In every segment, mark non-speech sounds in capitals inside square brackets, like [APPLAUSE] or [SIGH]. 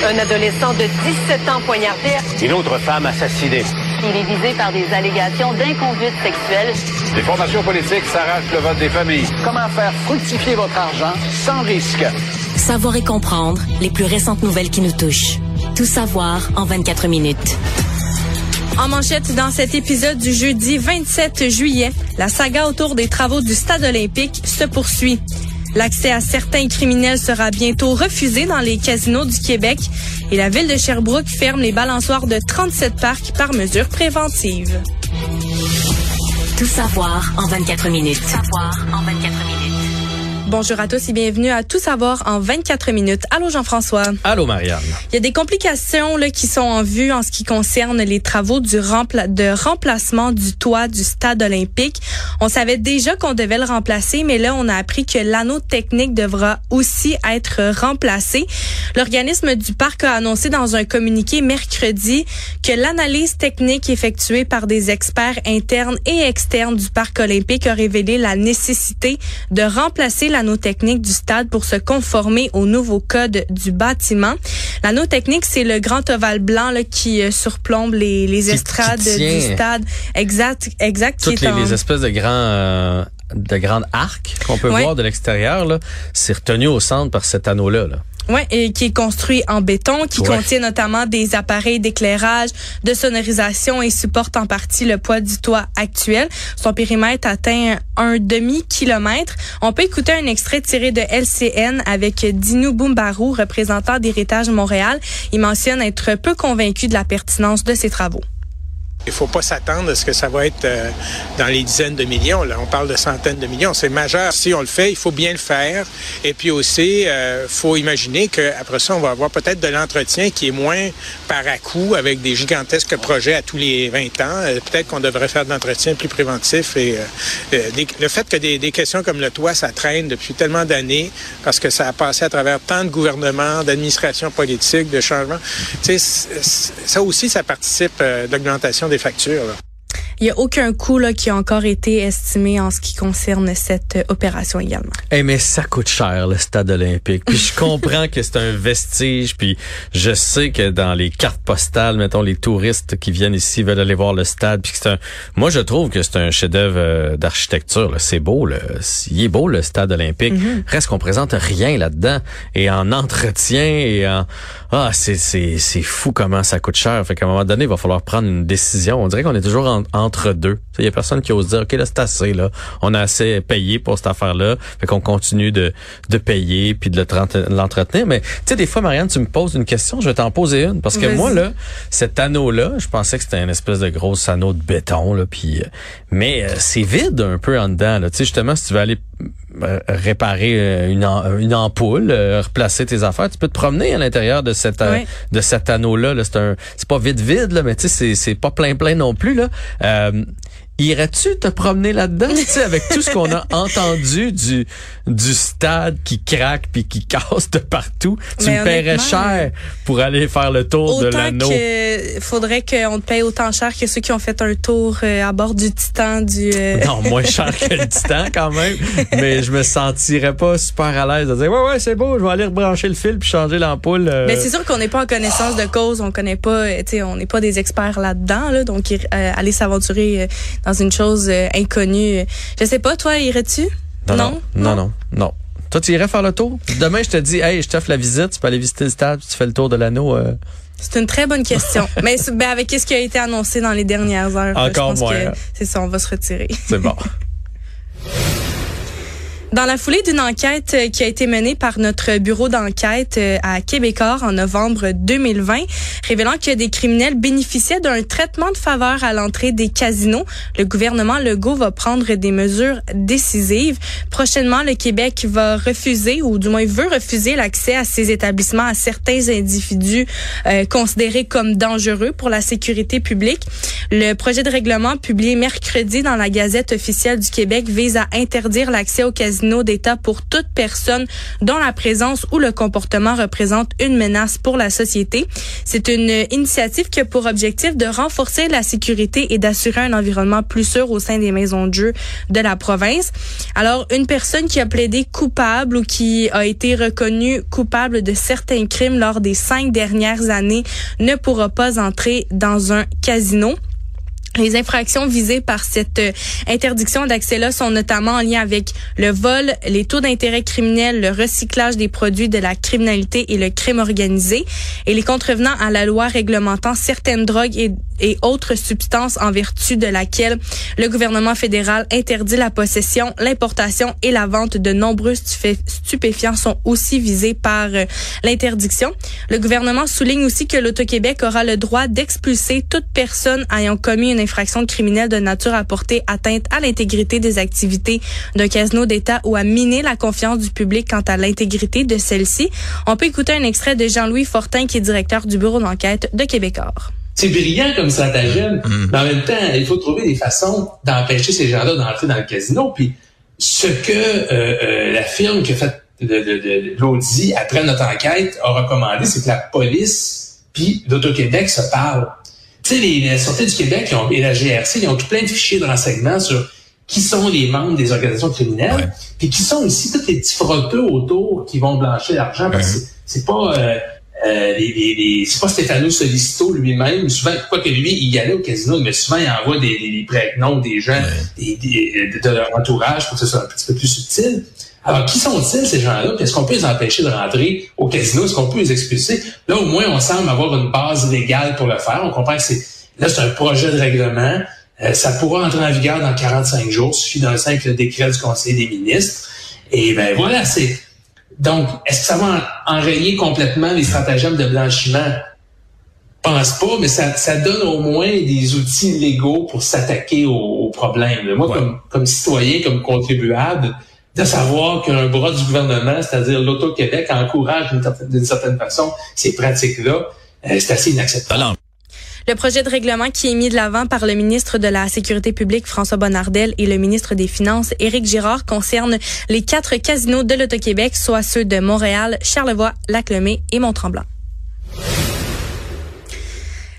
Un adolescent de 17 ans poignardé. Une autre femme assassinée. Il est visé par des allégations d'inconduite sexuelle. Les formations politiques s'arrachent le vote des familles. Comment faire fructifier votre argent sans risque? Savoir et comprendre les plus récentes nouvelles qui nous touchent. Tout savoir en 24 minutes. En manchette dans cet épisode du jeudi 27 juillet, la saga autour des travaux du stade olympique se poursuit. L'accès à certains criminels sera bientôt refusé dans les casinos du Québec et la ville de Sherbrooke ferme les balançoires de 37 parcs par mesure préventive. Tout savoir en 24 minutes. Tout savoir en 24 minutes. Bonjour à tous et bienvenue à Tout savoir en 24 minutes. Allô Jean-François. Allô Marianne. Il y a des complications là, qui sont en vue en ce qui concerne les travaux du rempla de remplacement du toit du stade olympique. On savait déjà qu'on devait le remplacer, mais là on a appris que l'anneau technique devra aussi être remplacé. L'organisme du parc a annoncé dans un communiqué mercredi que l'analyse technique effectuée par des experts internes et externes du parc olympique a révélé la nécessité de remplacer l'anneau technique du stade pour se conformer au nouveau code du bâtiment. L'anneau technique, c'est le grand ovale blanc là, qui euh, surplombe les, les estrades qui du stade. Exact, exact. qui Toutes est les, en- les espèces de grands euh, de grandes arcs qu'on peut Ouais. voir de l'extérieur c'est retenu au centre par cet anneau là. là. Ouais, et qui est construit en béton, qui Ouais. contient notamment des appareils d'éclairage, de sonorisation et supporte en partie le poids du toit actuel. Son périmètre atteint un demi-kilomètre. On peut écouter un extrait tiré de LCN avec Dino Boumbarou, représentant d'Héritage Montréal. Il mentionne être peu convaincu de la pertinence de ces travaux. Il faut pas s'attendre à ce que ça va être euh, dans les dizaines de millions. Là, on parle de centaines de millions. C'est majeur. Si on le fait, il faut bien le faire. Et puis aussi, euh, faut imaginer qu'après ça, on va avoir peut-être de l'entretien qui est moins par à coup avec des gigantesques projets à tous les 20 ans. Euh, peut-être qu'on devrait faire de l'entretien plus préventif. Et euh, euh, le fait que des, des questions comme le toit, ça traîne depuis tellement d'années parce que ça a passé à travers tant de gouvernements, d'administrations politiques, de changements. Ça aussi, ça participe de l'augmentation des factures. Il n'y a aucun coût là, qui a encore été estimé en ce qui concerne cette euh, opération également. Eh mais ça coûte cher le stade olympique. Puis je [LAUGHS] comprends que c'est un vestige puis je sais que dans les cartes postales, mettons les touristes qui viennent ici veulent aller voir le stade puis que c'est un moi je trouve que c'est un chef-d'œuvre euh, d'architecture là. c'est beau le il est beau le stade olympique. Reste qu'on présente rien là-dedans et en entretien et en ah c'est c'est c'est fou comment ça coûte cher. Fait qu'à un moment donné, il va falloir prendre une décision. On dirait qu'on est toujours en- entre Il y a personne qui ose dire OK là c'est assez là. On a assez payé pour cette affaire-là. Fait qu'on continue de de payer puis de l'entretenir mais tu sais des fois Marianne, tu me poses une question, je vais t'en poser une parce que moi là, cet anneau là, je pensais que c'était une espèce de gros anneau de béton là puis euh, mais euh, c'est vide un peu en dedans là. Tu sais justement si tu veux aller réparer euh, une, am- une ampoule, euh, replacer tes affaires, tu peux te promener à l'intérieur de cet euh, Ouais. de cet anneau là. C'est un, c'est pas vide vide là, mais tu sais c'est c'est pas plein plein non plus là. Euh, Irais-tu te promener là-dedans, avec tout ce qu'on a [LAUGHS] entendu du du stade qui craque puis qui casse de partout, tu Mais me paierais cher pour aller faire le tour de Autant l'anneau. que faudrait qu'on te paye autant cher que ceux qui ont fait un tour euh, à bord du Titan du. euh, Non, moins cher que le titan quand même, mais je me sentirais pas super à l'aise de dire ouais ouais c'est beau, je vais aller rebrancher le fil puis changer l'ampoule. euh. Mais c'est sûr qu'on n'est pas en connaissance de cause, on connaît pas, euh, tu sais, on n'est pas des experts là-dedans, là, donc euh, aller s'aventurer euh, dans une chose euh, inconnue. Je sais pas, toi, irais-tu? Non, non, non, non, non? Toi, tu irais faire le tour? Demain, je te dis, hey, je t'offre la visite, tu peux aller visiter le stade, tu fais le tour de l'anneau. euh. C'est une très bonne question. [LAUGHS] Mais ben, avec ce qui a été annoncé dans les dernières heures, Encore je pense moins. que c'est ça, on va se retirer. C'est bon. [LAUGHS] Dans la foulée d'une enquête euh, qui a été menée par notre bureau d'enquête euh, à Québecor en novembre 2020, révélant que des criminels bénéficiaient d'un traitement de faveur à l'entrée des casinos, le gouvernement Legault va prendre des mesures décisives. Prochainement, le Québec va refuser, ou du moins veut refuser l'accès à ces établissements à certains individus euh, considérés comme dangereux pour la sécurité publique. Le projet de règlement publié mercredi dans la Gazette officielle du Québec vise à interdire l'accès aux casinos d'État pour toute personne dont la présence ou le comportement représente une menace pour la société. C'est une initiative qui a pour objectif de renforcer la sécurité et d'assurer un environnement plus sûr au sein des maisons de jeu de la province. Alors, une personne qui a plaidé coupable ou qui a été reconnue coupable de certains crimes lors des cinq dernières années ne pourra pas entrer dans un casino. Les infractions visées par cette euh, interdiction d'accès-là sont notamment en lien avec le vol, les taux d'intérêt criminels, le recyclage des produits de la criminalité et le crime organisé, et les contrevenants à la loi réglementant certaines drogues et, et autres substances en vertu de laquelle le gouvernement fédéral interdit la possession, l'importation et la vente de nombreux stupéfiants sont aussi visés par euh, l'interdiction. Le gouvernement souligne aussi que l'Auto-Québec aura le droit d'expulser toute personne ayant commis une infraction criminelle de nature à porter atteinte à l'intégrité des activités d'un casino d'État ou à miner la confiance du public quant à l'intégrité de celle-ci. On peut écouter un extrait de Jean-Louis Fortin, qui est directeur du bureau d'enquête de Québecor. C'est brillant comme stratagème, mm. mais en même temps, il faut trouver des façons d'empêcher ces gens-là d'entrer dans le casino. Puis ce que euh, euh, la firme qui a fait l'audit après notre enquête a recommandé, c'est que la police puis l'Auto-Québec se parlent. Tu sais, les, la Sûreté du Québec et la GRC, ils ont tout plein de fichiers de renseignements sur qui sont les membres des organisations criminelles, puis qui sont aussi tous les petits frotteux autour qui vont blanchir l'argent, parce que c'est pas... Euh, euh, les, les, c'est pas Stéphano Solicito lui-même, souvent, quoi que lui, il y allait au casino, mais souvent il envoie des, des prénoms des gens des, de leur entourage pour que ce soit un petit peu plus subtil. Alors, qui sont-ils, ces gens-là? Est-ce qu'on peut les empêcher de rentrer au casino? Est-ce qu'on peut les expulser? Là, au moins, on semble avoir une base légale pour le faire. On comprend que c'est, là, c'est un projet de règlement. Euh, ça pourra entrer en vigueur dans 45 jours. Il suffit d'un simple décret du Conseil des ministres. Et ben voilà, c'est, donc, est-ce que ça va enrayer complètement les stratagèmes de blanchiment? pense pas, mais ça, ça donne au moins des outils légaux pour s'attaquer aux, problèmes. Moi, comme, comme citoyen, comme contribuable, de savoir qu'un bras du gouvernement, c'est-à-dire l'Auto-Québec, encourage d'une certaine façon ces pratiques-là, euh, c'est assez inacceptable. Le projet de règlement qui est mis de l'avant par le ministre de la Sécurité publique, François Bonnardel, et le ministre des Finances, Éric Girard, concerne les quatre casinos de l'Auto-Québec, soit ceux de Montréal, Charlevoix, Lac-Lemay et Mont-Tremblant.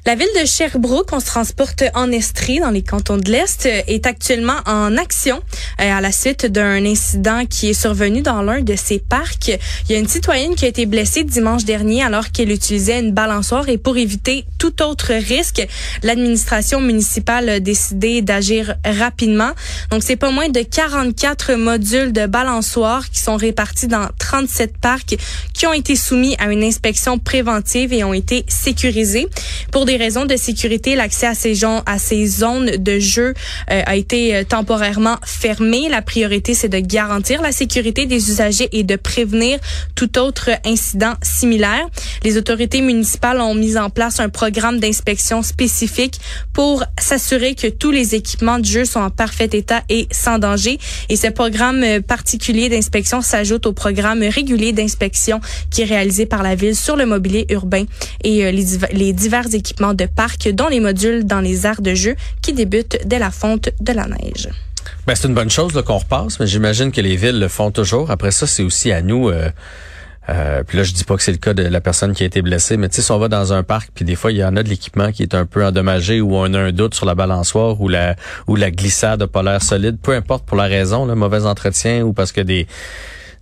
La ville de Sherbrooke, on se transporte en Estrie, dans les cantons de l'Est, est actuellement en action euh, à la suite d'un incident qui est survenu dans l'un de ses parcs. Il y a une citoyenne qui a été blessée dimanche dernier alors qu'elle utilisait une balançoire et pour éviter tout autre risque, l'administration municipale a décidé d'agir rapidement. Donc, c'est pas moins de 44 modules de balançoires qui sont répartis dans 37 parcs qui ont été soumis à une inspection préventive et ont été sécurisés. Pour des raisons de sécurité, l'accès à ces zones de jeu euh, a été euh, temporairement fermé. La priorité, c'est de garantir la sécurité des usagers et de prévenir tout autre incident similaire. Les autorités municipales ont mis en place un programme d'inspection spécifique pour s'assurer que tous les équipements de jeu sont en parfait état et sans danger. Et ce programme euh, particulier d'inspection s'ajoute au programme régulier d'inspection qui est réalisé par la ville sur le mobilier urbain et les divers équipements de parc, dont les modules dans les aires de jeu qui débutent dès la fonte de la neige. Ben, c'est une bonne chose qu'on repasse, mais j'imagine que les villes le font toujours. Après ça, c'est aussi à nous. Euh, euh, puis là, je dis pas que c'est le cas de la personne qui a été blessée, mais tu sais, si on va dans un parc, puis des fois, il y en a de l'équipement qui est un peu endommagé ou on a un doute sur la balançoire ou la ou la glissade polaire solide, peu importe pour la raison, le mauvais entretien ou parce que des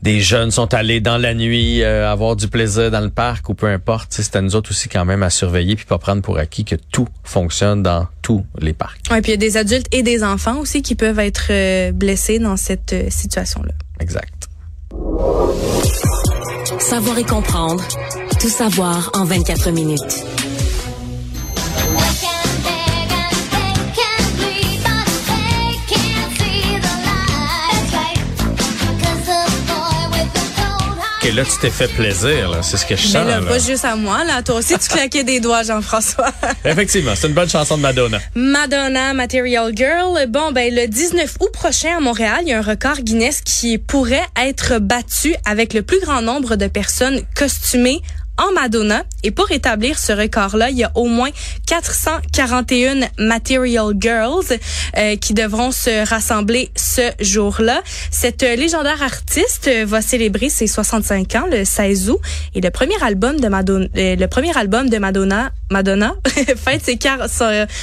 des jeunes sont allés dans la nuit euh, avoir du plaisir dans le parc ou peu importe. C'est à nous autres aussi quand même à surveiller puis pas prendre pour acquis que tout fonctionne dans tous les parcs. Oui, puis il y a des adultes et des enfants aussi qui peuvent être euh, blessés dans cette euh, situation-là. Exact. Savoir et comprendre. Tout savoir en 24 minutes. Et là, tu t'es fait plaisir, C'est ce que je sens. Mais là, pas juste à moi, là. Toi aussi, tu claquais des doigts, Jean-François. [LAUGHS] Effectivement, c'est une bonne chanson de Madonna. Madonna, Material Girl. Bon, ben, le 19 août prochain à Montréal, il y a un record Guinness qui pourrait être battu avec le plus grand nombre de personnes costumées en Madonna Et pour établir ce record-là, il y a au moins 441 Material Girls euh, qui devront se rassembler ce jour-là. Cette légendaire artiste va célébrer ses 65 ans le 16 août et le premier album de Madonna, euh, le premier album de Madonna, Madonna [LAUGHS] fête ses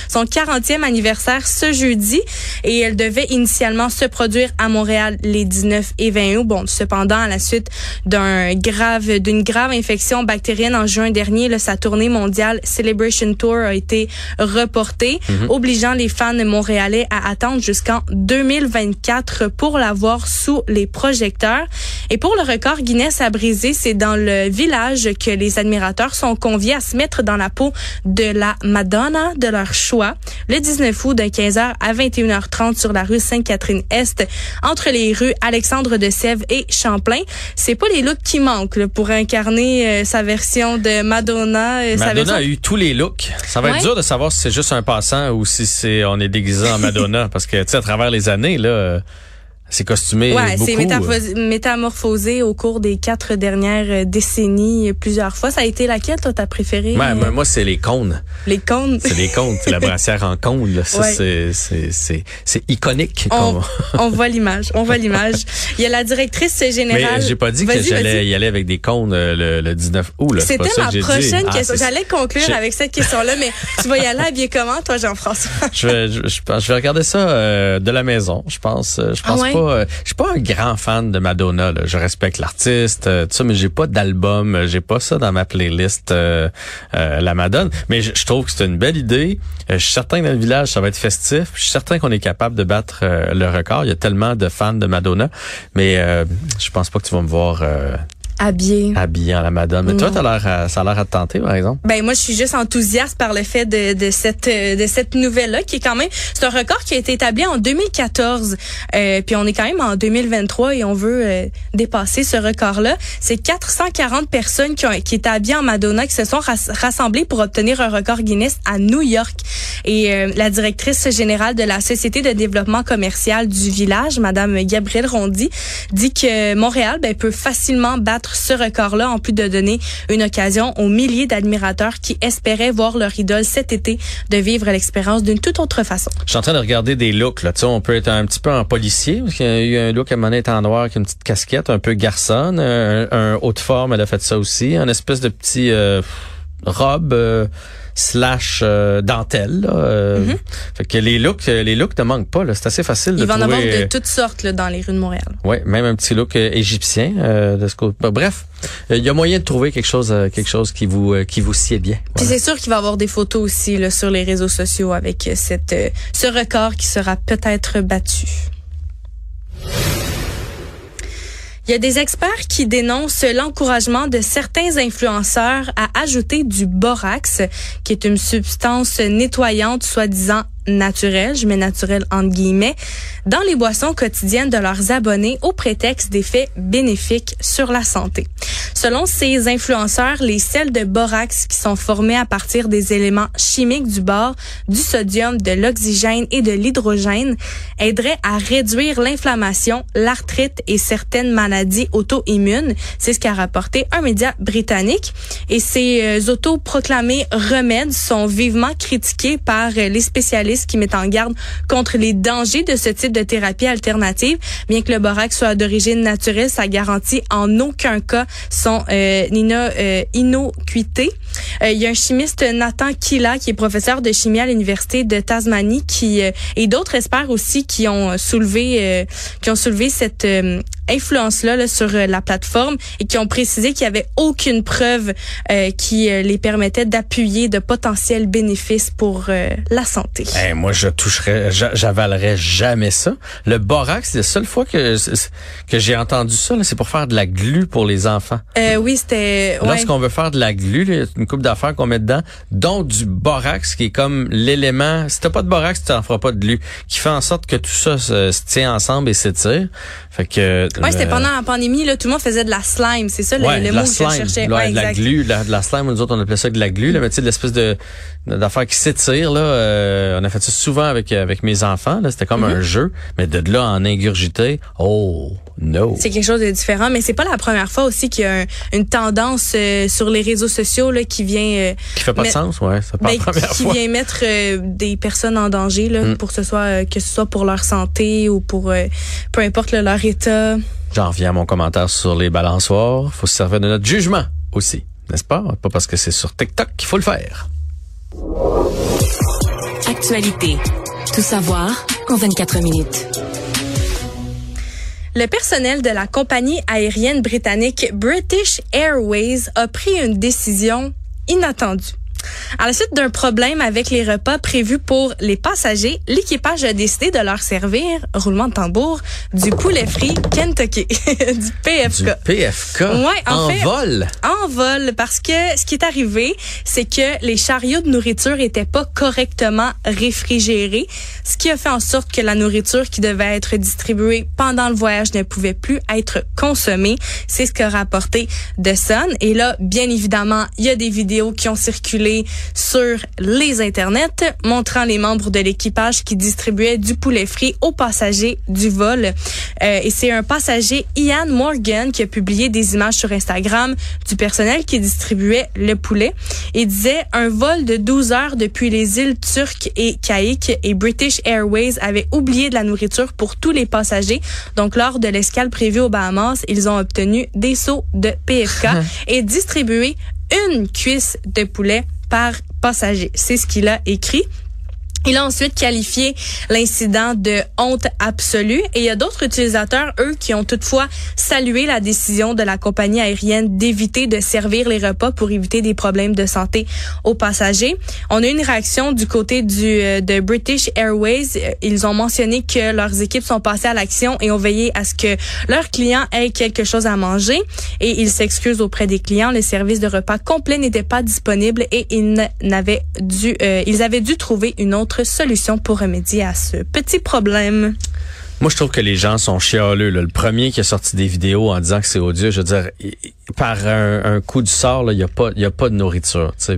son 40e anniversaire ce jeudi et elle devait initialement se produire à Montréal les 19 et 20 août. Bon, cependant, à la suite d'un grave, d'une grave infection bactérienne en juin dernier, là, sa tournée mondiale Celebration Tour a été reportée, Mhm. obligeant les fans montréalais à attendre jusqu'en 2024 pour la voir sous les projecteurs. Et pour le record Guinness à briser, c'est dans le village que les admirateurs sont conviés à se mettre dans la peau de la Madonna de leur choix le 19 août de 15h à 21h30 sur la rue Sainte-Catherine-Est entre les rues Alexandre de Sèvres et Champlain. C'est pas les looks qui manquent là, pour incarner euh, sa version de Madonna. euh, sa Madonna a eu tous les looks. Ça va Ouais. être dur de savoir si c'est juste un passant ou si c'est on est déguisé en Madonna parce que tu sais à travers les années là c'est costumé Ouais, beaucoup. c'est métaphos- métamorphosé au cours des quatre dernières euh, décennies euh, plusieurs fois. Ça a été laquelle, toi, ta préférée? Ouais, euh, moi, c'est les cônes. les cônes? C'est les cônes, c'est la brassière en cône là. Ça Ouais. c'est c'est c'est c'est iconique. [LAUGHS] On, voit l'image, on voit l'image. Il y a la directrice Mais générale. j'ai pas dit que j'allais y aller avec des cônes euh, le, le 19 août C'était ma prochaine Ah, question. J'allais conclure avec cette question-là, mais tu vas y aller habillé comment, toi, Jean-François? [LAUGHS] Je vais, je, je vais regarder ça euh, de la maison. Je pense, euh, je pense Ah ouais? Pas. euh, je suis pas un grand fan de Madonna. là. Je respecte l'artiste, euh, tout ça, mais j'ai pas d'album. euh, J'ai pas ça dans ma playlist. euh, euh, la Madonna. Mais je, je trouve que c'est une belle idée. Je suis certain que dans le village, ça va être festif. Je suis certain qu'on est capable de battre le record. Il y a tellement de fans de Madonna, mais je pense pas que tu vas me voir Habillé. habillé en la Madonna. Mais toi, Non. t'as l'air, ça a l'air à te tenter, par exemple. Ben moi je suis juste enthousiaste par le fait de, de cette euh, de cette nouvelle là qui est quand même c'est un record qui a été établi en 2014 euh, puis on est quand même en 2023 et on veut euh, dépasser ce record là c'est 440 personnes qui ont qui étaient habillées en Madonna qui se sont ras- rassemblées pour obtenir un record Guinness à New York et euh, la directrice générale de la société de développement commercial du village madame Gabrielle Rondy dit que Montréal ben, peut facilement battre ce record-là, en plus de donner une occasion aux milliers d'admirateurs qui espéraient voir leur idole cet été de vivre l'expérience d'une toute autre façon. Je suis en train de regarder des looks. Là. Tu sais, on peut être un petit peu en policier, parce y a eu un look à monnaie en noir avec une petite casquette, un peu garçonne, un, un haut de forme, elle a fait ça aussi, un espèce de petit euh, robe euh, slash euh, dentelle. Là, euh, Fait que les looks, euh, les looks ne manquent pas. C'est assez facile de Il va en trouver. avoir de toutes sortes là, dans les rues de Montréal. Ouais, même un petit look égyptien de ce côté. Bah, bref, il y a moyen de trouver quelque chose, quelque chose qui vous qui vous sied bien. Puis c'est sûr qu'il va y avoir des photos aussi là, sur les réseaux sociaux avec cette ce record qui sera peut-être battu. Il y a des experts qui dénoncent l'encouragement de certains influenceurs à ajouter du borax, qui est une substance nettoyante soi-disant naturelle, je mets naturelle entre guillemets, dans les boissons quotidiennes de leurs abonnés au prétexte d'effets bénéfiques sur la santé. Selon ces influenceurs, les sels de borax qui sont formés à partir des éléments chimiques du bord, du sodium, de l'oxygène et de l'hydrogène aideraient à réduire l'inflammation, l'arthrite et certaines maladies auto-immunes. C'est ce qu'a rapporté un média britannique. Et ces euh, autoproclamés remèdes sont vivement critiqués par euh, les spécialistes qui mettent en garde contre les dangers de ce type de thérapie alternative. Bien que le borax soit d'origine naturelle, ça garantit en aucun cas son euh, ino- euh, innocuité. Euh, il y a un chimiste Nathan Killa qui est professeur de chimie à l'université de Tasmanie qui euh, et d'autres experts aussi qui ont soulevé euh, qui ont soulevé cette euh, influence là, sur euh, la plateforme et qui ont précisé qu'il y avait aucune preuve euh, qui euh, les permettait d'appuyer de potentiels bénéfices pour euh, la santé. Hey, moi, je toucherais, j'a- j'avalerais jamais ça. Le borax, c'est la seule fois que que j'ai entendu ça, c'est pour faire de la glu pour les enfants. Euh, oui, c'était ouais. Lorsqu'on veut faire de la glu, une coupe d'affaires qu'on met dedans, dont du borax, qui est comme l'élément. Si t'as pas de borax, tu n'en feras pas de glu, qui fait en sorte que tout ça se, se tient ensemble et s'étire. Fait que. Ouais, c'était euh, pendant la pandémie là, tout le monde faisait de la slime, c'est ça le, Ouais, le de mot que je cherchais. Ouais, de la glu, de la, de la slime, nous autres on appelait ça de la glu, là, mais tu sais, l'espèce de d'affaires qui s'étire là. euh, on a fait ça souvent avec avec mes enfants. Là, c'était comme Mm-hmm. un jeu, mais de là en ingurgiter, oh, No. C'est quelque chose de différent, mais c'est pas la première fois aussi qu'il y a un- une tendance euh, sur les réseaux sociaux là, qui vient euh, Qui fait pas de sens, ouais. C'est pas ben, la première qui fois. vient mettre euh, des personnes en danger là, Mm. pour que ce soit euh, que ce soit pour leur santé ou pour euh, peu importe là, leur état. J'en reviens à mon commentaire sur les balançoires. Faut se servir de notre jugement aussi, n'est-ce pas? Pas parce que c'est sur TikTok qu'il faut le faire. Actualité. Tout savoir en 24 minutes. Le personnel de la compagnie aérienne britannique British Airways a pris une décision inattendue. À la suite d'un problème avec les repas prévus pour les passagers, l'équipage a décidé de leur servir, roulement de tambour, du poulet frit Kentucky, [LAUGHS] du PFK. Du PFK Ouais, en en fait- vol? en vol parce que ce qui est arrivé, c'est que les chariots de nourriture étaient pas correctement réfrigérés, ce qui a fait en sorte que la nourriture qui devait être distribuée pendant le voyage ne pouvait plus être consommée. C'est ce qu'a rapporté The Sun. Et là, bien évidemment, il y a des vidéos qui ont circulé sur les internets montrant les membres de l'équipage qui distribuaient du poulet frit aux passagers du vol. Euh, et c'est un passager, Ian Morgan, qui a publié des images sur Instagram du personnel qui distribuait le poulet. Il disait un vol de 12 heures depuis les îles turques et Caïques et British Airways avait oublié de la nourriture pour tous les passagers. Donc, lors de l'escale prévue aux Bahamas, ils ont obtenu des seaux de PFK [LAUGHS] et distribué une cuisse de poulet par passager. C'est ce qu'il a écrit. Il a ensuite qualifié l'incident de honte absolue et il y a d'autres utilisateurs, eux, qui ont toutefois salué la décision de la compagnie aérienne d'éviter de servir les repas pour éviter des problèmes de santé aux passagers. On a eu une réaction du côté du euh, de British Airways. Ils ont mentionné que leurs équipes sont passées à l'action et ont veillé à ce que leurs clients aient quelque chose à manger et ils s'excusent auprès des clients. Le service de repas complet n'était pas disponible et ils n'avaient dû, euh, ils avaient dû trouver une autre solution pour remédier à ce petit problème. Moi, je trouve que les gens sont chialeux. là. Le premier qui a sorti des vidéos en disant que c'est odieux, je veux dire, par un, coup du sort, il n'y a, pas- a pas de nourriture. Tu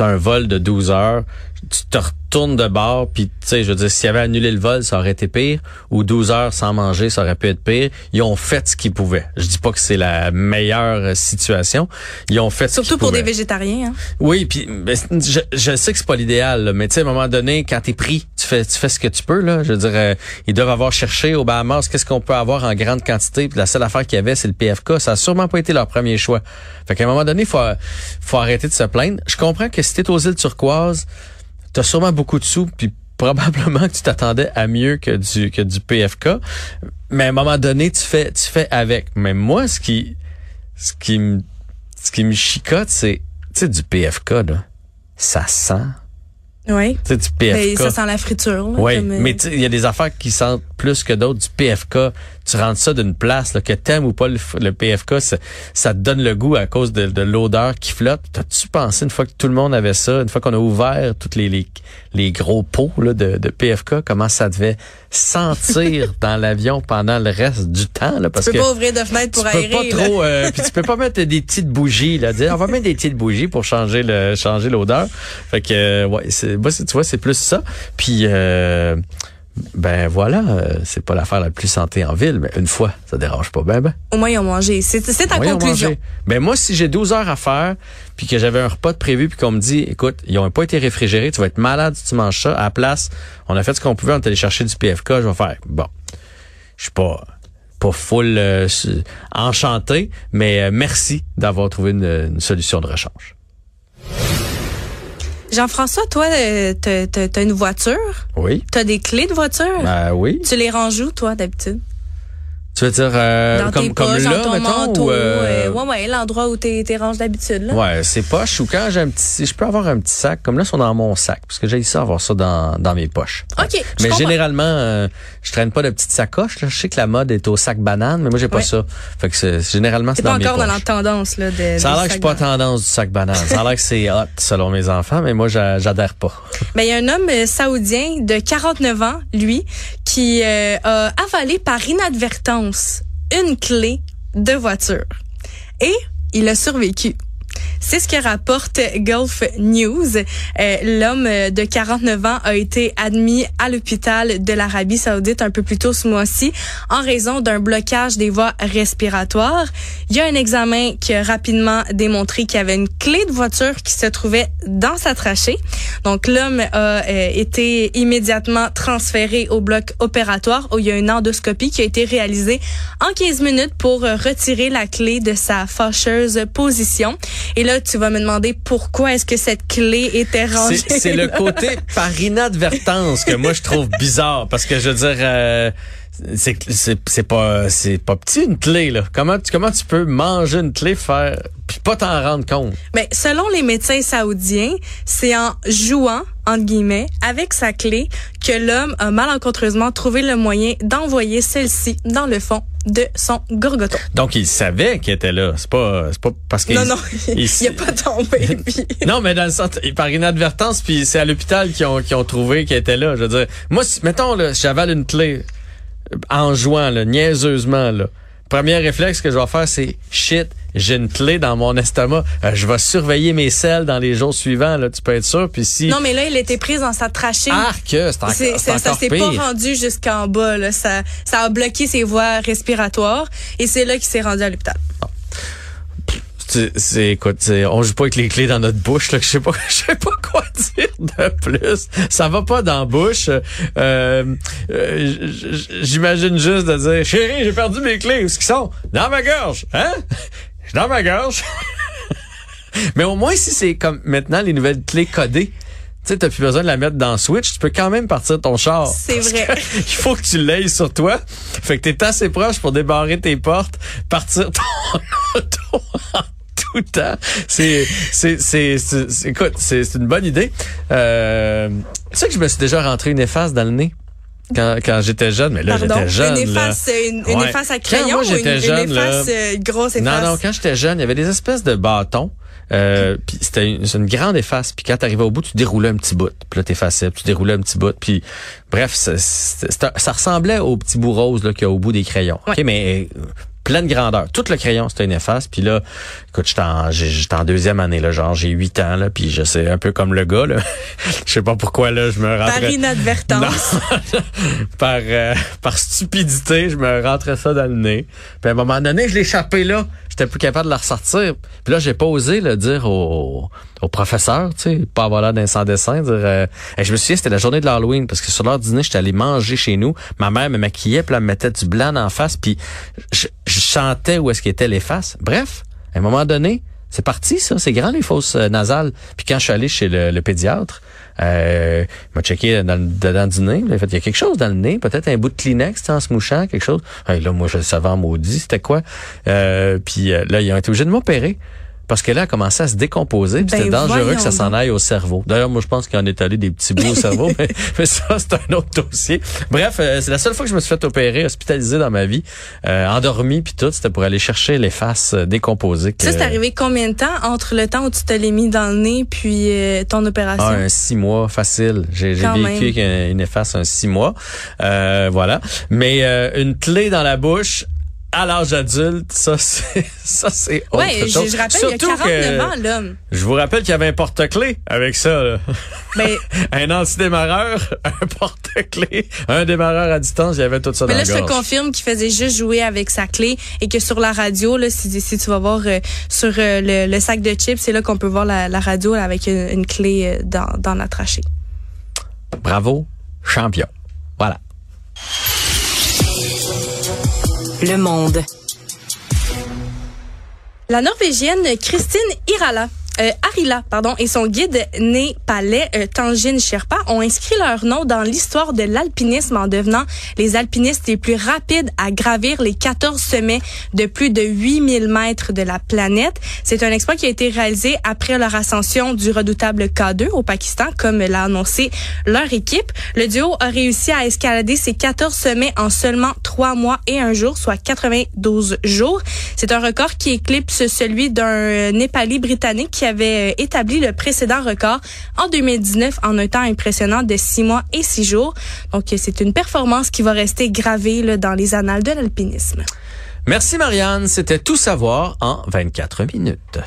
as un vol de 12 heures, tu te retournes de bord, puis tu sais, je veux dire, s'il y avait annulé le vol, ça aurait été pire, ou 12 heures sans manger, ça aurait pu être pire. Ils ont fait ce qu'ils pouvaient. Je dis pas que c'est la meilleure situation. Ils ont fait ce Surtout qu'ils pour des pouvaient. végétariens. Hein? Oui, puis ben, je, je sais que c'est pas l'idéal, mais tu sais à un moment donné, quand t'es pris, tu fais tu fais ce que tu peux là. Je veux dire, euh, ils doivent avoir cherché au Bahamas qu'est-ce qu'on peut avoir en grande quantité. Puis la seule affaire qu'il y avait, c'est le PFK. Ça a sûrement pas été leur premier choix. Fait qu'à un moment donné, faut faut arrêter de se plaindre. Je comprends que si t'es aux îles turquoises, t'as sûrement beaucoup de sous, puis [LAUGHS] probablement que tu t'attendais à mieux que du que du PFK. Mais à un moment donné, tu fais tu fais avec. Mais moi, ce qui ce qui me ce qui me chicote, c'est tu sais du PFK là, ça sent. Oui. Tu sais du Ben, PFK. ça sent la friture. là, Oui, euh, mais il y a des affaires qui sentent plus que d'autres du PFK. Tu rentres ça d'une place, là, que t'aimes ou pas le, PFK, ça, ça te donne le goût à cause de, de l'odeur qui flotte. T'as-tu pensé une fois que tout le monde avait ça, une fois qu'on a ouvert toutes les, les, les gros pots là, de, de PFK, comment ça devait sentir [LAUGHS] dans l'avion pendant le reste du temps? Là, parce tu peux que pas ouvrir de fenêtre pour tu aérer. peux pas là. trop euh, puis tu peux pas mettre des petites bougies là dire on va mettre des petites bougies pour changer le changer l'odeur fait que euh, ouais c'est moi, c'est- tu vois c'est plus ça puis euh, ben voilà euh, c'est pas l'affaire la plus santé en ville mais une fois ça dérange pas ben ben Au moins, ils ont mangé. C'est ta conclusion. manger. Ben moi, si j'ai 12 heures à faire, puis que j'avais un repas de prévu, puis qu'on me dit, écoute, ils ont pas été réfrigérés, tu vas être malade si tu manges ça. À la place, on a fait ce qu'on pouvait, on est allé chercher du PFK, je vais faire. Bon, je suis pas pas full euh, enchanté, mais euh, merci d'avoir trouvé une, une solution de rechange. Jean-François, toi, euh, t'as une voiture? Oui. T'as des clés de voiture? Ben oui. Tu les ranges où, toi, d'habitude? Tu veux dire euh, comme tes comme poches, là, dans ton mettons, manteau. ou, euh, ouais, ouais, l'endroit où t'es t'es ranges d'habitude, là. Ouais, c'est poche ou quand j'ai un petit, je peux avoir un petit sac. Comme là, ils sont dans mon sac parce que j'ai ça avoir ça dans, dans mes poches. OK, Mais généralement, euh, je traîne pas de petites sacoches. Là. Je sais que la mode est au sac banane, mais moi j'ai pas Ouais. ça. Fait que c'est, généralement c'est pas dans mes encore dans la poches. tendance, là, de. Ça a l'air que je suis pas tendance du sac banane. Ça a l'air que c'est hot selon mes enfants, mais moi j'a- j'adhère pas. [LAUGHS] Ben, il y a un homme euh, saoudien de 49 ans, lui, qui euh, a avalé par inadvertance une clé de voiture. Et il a survécu. C'est ce que rapporte Gulf News. Euh, L'homme de 49 ans a été admis à l'hôpital de l'Arabie saoudite un peu plus tôt ce mois-ci en raison d'un blocage des voies respiratoires. Il y a un examen qui a rapidement démontré qu'il y avait une clé de voiture qui se trouvait dans sa trachée. Donc l'homme a euh, été immédiatement transféré au bloc opératoire où il y a une endoscopie qui a été réalisée en 15 minutes pour retirer la clé de sa fâcheuse position. Et là, tu vas me demander pourquoi est-ce que cette clé était rangée. C'est le côté [LAUGHS] par inadvertance que moi je trouve bizarre parce que je veux dire euh, c'est c'est pas c'est pas petit une clé là. Comment tu comment tu peux manger une clé faire puis pas t'en rendre compte? Mais selon les médecins saoudiens, c'est en jouant entre guillemets avec sa clé que l'homme a malencontreusement trouvé le moyen d'envoyer celle-ci dans le fond de son gorgoton. Donc il savait qu'il était là, c'est pas c'est pas parce qu'il Non non, [LAUGHS] il, il, a pas tombé [LAUGHS] puis... Non, mais dans le sens par inadvertance puis c'est à l'hôpital qu'ils ont qui ont trouvé qu'il était là, je veux dire. Moi mettons là, j'avale une clé en jouant, là, niaiseusement, là. Premier réflexe que je vais faire, c'est shit, j'ai une clé dans mon estomac. Euh, je vais surveiller mes selles dans les jours suivants, là, tu peux être sûr. Puis si Non, mais là, il était pris dans sa trachée. Ah, que c'est encore, Ça s'est pas rendu jusqu'en bas, là. Ça, ça a bloqué ses voies respiratoires et c'est là qu'il s'est rendu à l'hôpital. C'est écoute, on joue pas avec les clés dans notre bouche là, je sais pas [LAUGHS] je sais pas quoi dire de plus. Ça va pas dans la bouche. Euh, euh, j'imagine juste de dire chérie, j'ai perdu mes clés, où est-ce qu'ils sont? Dans ma gorge, hein Dans ma gorge. [LAUGHS] Mais au moins si c'est comme maintenant les nouvelles clés codées, tu sais, t'as plus besoin de la mettre dans Switch, tu peux quand même partir ton char. C'est vrai. [LAUGHS] Il faut que tu l'aies sur toi. Fait que t'es assez proche pour débarrer tes portes, partir ton [LAUGHS] auto tout le temps. C'est, c'est, c'est, écoute, c'est, une bonne idée. Euh, tu sais que je me suis déjà rentré une efface dans le nez. Quand, quand j'étais jeune, mais là j'étais jeune. Une efface, Une, une efface à crayon ou une, jeune, une efface, euh, grosse efface? Non, non, quand j'étais jeune, il y avait des espèces de bâtons. Euh, puis c'était une, une, grande efface. Puis quand t'arrivais au bout, tu déroulais un petit bout. Puis là, t'effaçais, puis tu déroulais un petit bout. Puis bref, ça, ça ressemblait au petit bout rose qu'il y a au bout des crayons. Ok, mais pleine grandeur. Tout le crayon, c'était une efface. Puis là, écoute, j'étais en, j'étais en deuxième année, là, genre j'ai huit ans, là, puis je sais un peu comme le gars, là. [LAUGHS] je sais pas pourquoi, là, je me rentrais... Par inadvertance. [LAUGHS] par, euh, par stupidité, je me rentrais ça dans le nez. Puis à un moment donné, je l'ai échappé là. J'étais plus capable de la ressortir. Puis là, j'ai pas osé le dire au, au professeur, tu sais, pas avoir l'air d'un sans dessin, dire... Euh, je me souviens, c'était la journée de l'Halloween, parce que sur l'heure du dîner, j'étais allé manger chez nous. Ma mère me maquillait, puis elle me mettait du blanc en face, puis je, je chantais où est-ce qu'étaient les faces. Bref, à un moment donné, c'est parti, ça. C'est grand, les fausses euh, nasales. Puis quand je suis allé chez le, pédiatre, euh, il m'a checké dans, dedans du nez. Il a fait, il y a quelque chose dans le nez. Peut-être un bout de Kleenex, en se mouchant, quelque chose. là, moi, je le savais en maudit. C'était quoi? Euh, puis euh, là, ils ont été obligés de m'opérer parce que là, elle a commencé à se décomposer. Ben c'était dangereux que ça s'en aille au cerveau. D'ailleurs, moi, je pense qu'il en est allé des petits bouts au cerveau, [LAUGHS] mais, mais, ça, c'est un autre dossier. Bref, euh, c'est la seule fois que je me suis fait opérer, hospitalisé dans ma vie, euh, endormi puis tout. C'était pour aller chercher les faces euh, décomposées. Ça, c'est arrivé combien de temps entre le temps où tu te l'es mis dans le nez puis euh, ton opération? Ah, un six mois, facile. J'ai vécu une efface un six mois. voilà. Mais une clé dans la bouche à l'âge adulte, ça c'est [LAUGHS] ça c'est autre ouais, chose. Je, je rappelle, Surtout il y a 49 ans l'homme. Je vous rappelle qu'il y avait un porte-clés avec ça. Là. [LAUGHS] Un antidémarreur, [LAUGHS] un porte-clés, un démarreur à distance, il y avait tout ça mais dans là, la je te confirme qu'il faisait juste jouer avec sa clé et que sur la radio, là, si, si tu vas voir euh, sur euh, le, le, sac de chips, c'est là qu'on peut voir la, la radio là, avec une, une clé euh, dans, dans la trachée. Bravo, champion. Voilà. Le Monde. La Norvégienne Christine Irala euh, Arila, pardon, et son guide népalais euh, Tangine Sherpa ont inscrit leur nom dans l'histoire de l'alpinisme en devenant les alpinistes les plus rapides à gravir les 14 sommets de plus de 8000 mètres de la planète. C'est un exploit qui a été réalisé après leur ascension du redoutable K2 au Pakistan, comme l'a annoncé leur équipe. Le duo a réussi à escalader ces 14 sommets en seulement 3 mois et un jour, soit 92 jours. C'est un record qui éclipse celui d'un Népalais britannique avait euh, établi le précédent record en 2019 en un temps impressionnant de six mois et six jours. Donc, c'est une performance qui va rester gravée dans les annales de l'alpinisme. Merci Marianne, c'était tout savoir en 24 minutes.